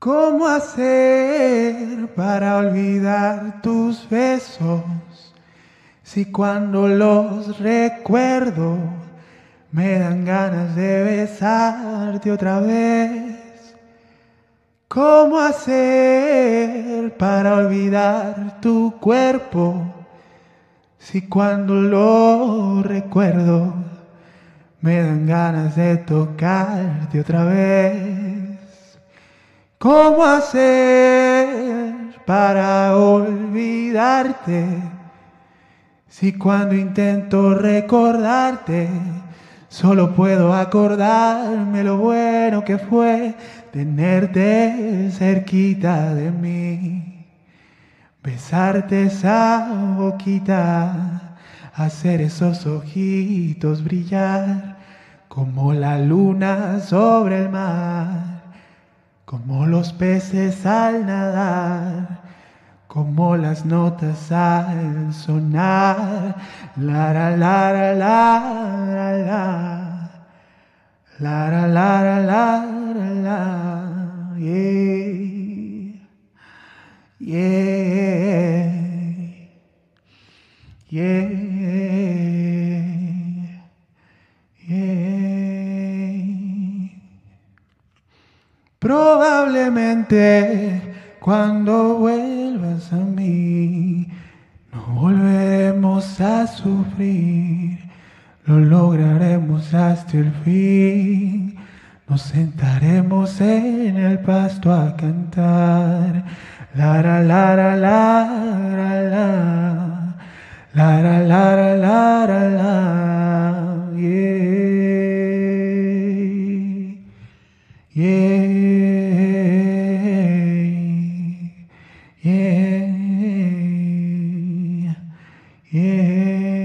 ¿Cómo hacer para olvidar tus besos? Si cuando los recuerdo me dan ganas de besarte otra vez. ¿Cómo hacer para olvidar tu cuerpo? Si cuando lo recuerdo me dan ganas de tocarte otra vez. ¿Cómo hacer para olvidarte? Si cuando intento recordarte, solo puedo acordarme lo bueno que fue tenerte cerquita de mí, besarte esa boquita, hacer esos ojitos brillar como la luna sobre el mar como los peces al nadar, como las notas al sonar, la la la la. La la la la la la la. Yeah. Yeah. Yeah Probablemente cuando vuelvas a mí, no volveremos a sufrir, lo lograremos hasta el fin. Nos sentaremos en el pasto a cantar. La la la la la la yeah yeah Yeah.